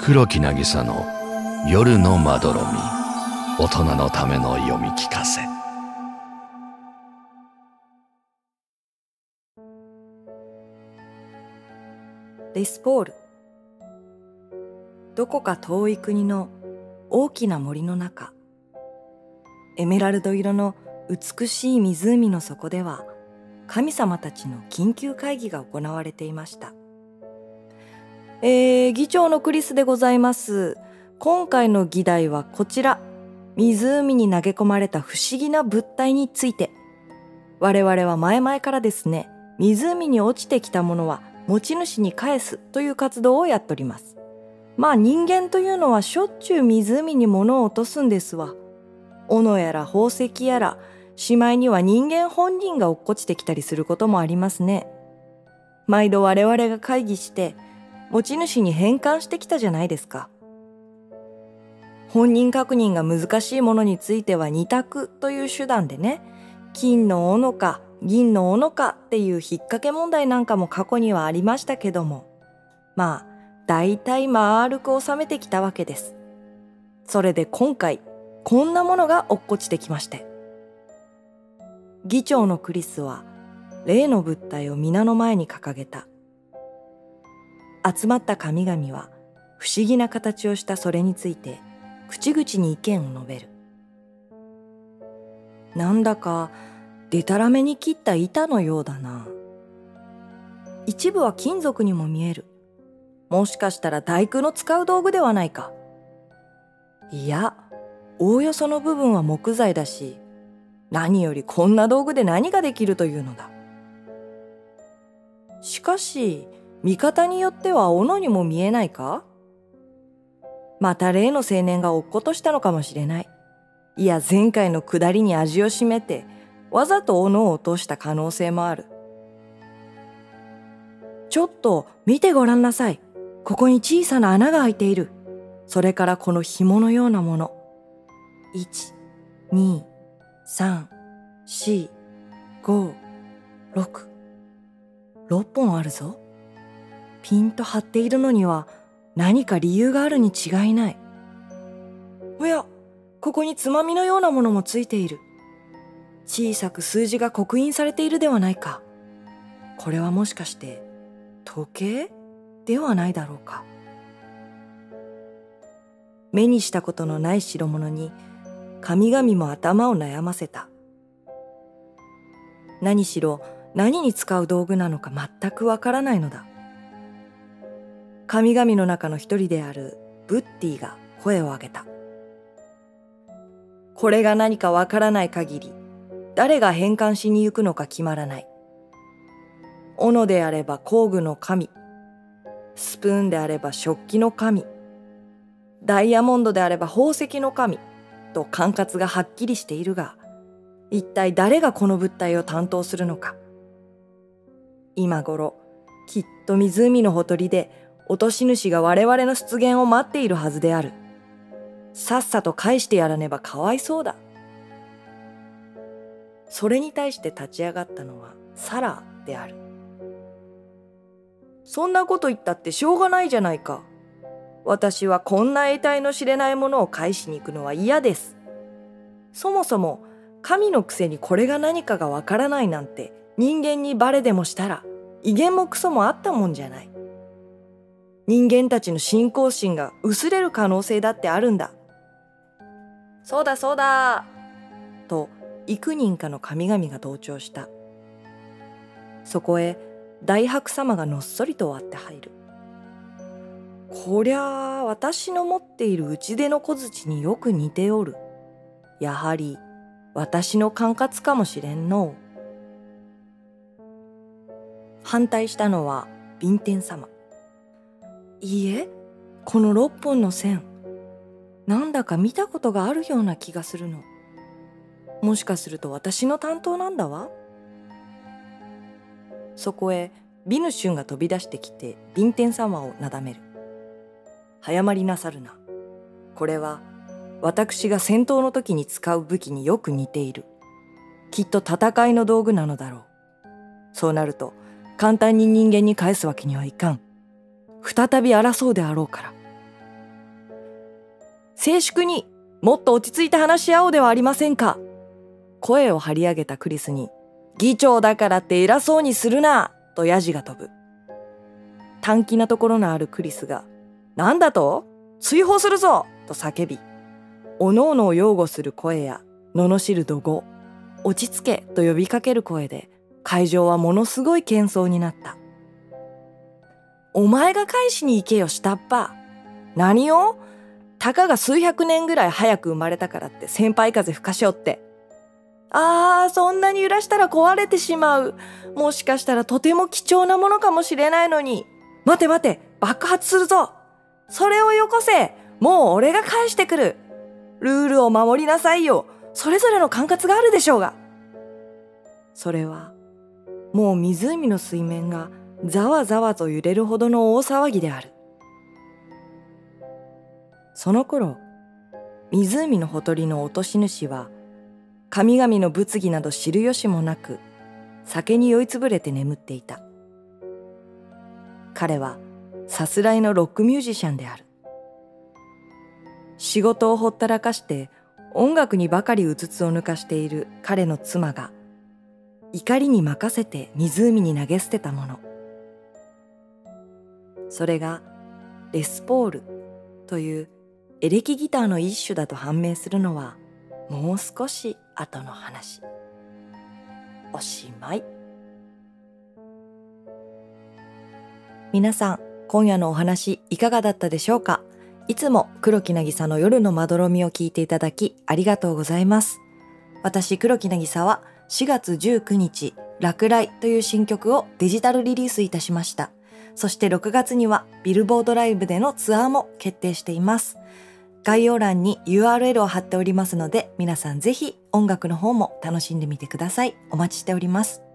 黒木渚の夜のまどろみ。大人のための読み聞かせ。レスポール。どこか遠い国の大きな森の中。エメラルド色の美しい湖の底では神様たちの緊急会議が行われていました。えー、議長のクリスでございます。今回の議題はこちら。湖に投げ込まれた不思議な物体について。我々は前々からですね。湖に落ちてきたものは持ち主に返すという活動をやっております。まあ人間というのはしょっちゅう湖に物を落とすんですわ。斧やら宝石やらしまいには人間本人が落っこちてきたりすることもありますね。毎度我々が会議して持ち主に返還してきたじゃないですか。本人確認が難しいものについては二択という手段でね金の斧か銀の斧かっていう引っ掛け問題なんかも過去にはありましたけどもまあ大体丸く収めてきたわけです。それで今回こんなものが落っこちてきまして。議長のクリスは例の物体を皆の前に掲げた。集まった神々は不思議な形をしたそれについて口々に意見を述べる。なんだかでたらめに切った板のようだな。一部は金属にも見える。もしかしたら大工の使う道具ではないか。いやおおよその部分は木材だし何よりこんな道具で何ができるというのだ。しかし見方によっては斧にも見えないか？また例の青年が落っことしたのかもしれない。いや前回の下りに味をしめてわざと斧を落とした可能性もある。ちょっと見てごらんなさい。ここに小さな穴が開いている。それからこの紐のようなもの。1、2、3、4、5、6。6本あるぞ。ピンと張っているのには何か理由があるに違いない。おや、ここにつまみのようなものもついている。小さく数字が刻印されているではないか。これはもしかして時計ではないだろうか。目にしたことのない代物に神々も頭を悩ませた。何しろ何に使う道具なのか全くわからないのだ。神々の中の一人であるブッティが声を上げた。これが何かわからない限り、誰が返還しに行くのか決まらない。斧であれば工具の神、スプーンであれば食器の神、ダイヤモンドであれば宝石の神と管轄がはっきりしているが、一体誰がこの物体を担当するのか。今頃、きっと湖のほとりで落とし主が我々の出現を待っているはずである。さっさと返してやらねばかわいそうだ。それに対して立ち上がったのはサラーである。そんなこと言ったってしょうがないじゃないか。私はこんな得体の知れないものを返しに行くのは嫌です。そもそも神のくせにこれが何かがわからないなんて人間にバレでもしたら威厳もクソもあったもんじゃない。人間たちの信仰心が薄れる可能性だってあるんだ。そうだそうだと幾人かの神々が同調した。そこへ大白様がのっそりと割って入る。こりゃあ私の持っている打ち出の小槌によく似ておる。やはり私の管轄かもしれんの反対したのは弁天様。いいえ、この6本の線、なんだか見たことがあるような気がするの。もしかすると私の担当なんだわ。そこへビヌシュンが飛び出してきてビンテン様をなだめる。早まりなさるな。これは私が戦闘の時に使う武器によく似ている。きっと戦いの道具なのだろう。そうなると簡単に人間に返すわけにはいかん。再び争うであろうから。静粛にもっと落ち着いて話し合おうではありませんか。声を張り上げたクリスに、議長だからって偉そうにするなとヤジが飛ぶ。短気なところのあるクリスが、なんだと？追放するぞと叫び、おのおのを擁護する声や、罵る怒号、落ち着けと呼びかける声で、会場はものすごい喧騒になった。お前が返しに行けよ、下っ端。何を？たかが数百年ぐらい早く生まれたからって先輩風吹かしおって。ああ、そんなに揺らしたら壊れてしまう。もしかしたらとても貴重なものかもしれないのに。待て待て、爆発するぞ。それをよこせ。もう俺が返してくる。ルールを守りなさいよ。それぞれの管轄があるでしょうが。それは、もう湖の水面がざわざわと揺れるほどの大騒ぎである。その頃、湖のほとりの落とし主は、神々の物議など知る由もなく、酒に酔いつぶれて眠っていた。彼はさすらいのロックミュージシャンである。仕事をほったらかして音楽にばかりうつつを抜かしている彼の妻が怒りに任せて湖に投げ捨てたもの。それがレスポールというエレキギターの一種だと判明するのはもう少し後の話。おしまい。皆さん、今夜のお話いかがだったでしょうか？いつも黒木なぎさの夜のまどろみを聞いていただきありがとうございます。私黒木なぎさは4月19日、落雷という新曲をデジタルリリースいたしました。そして6月にはビルボードライブでのツアーも決定しています。概要欄に URL を貼っておりますので皆さんぜひ音楽の方も楽しんでみてください。お待ちしております。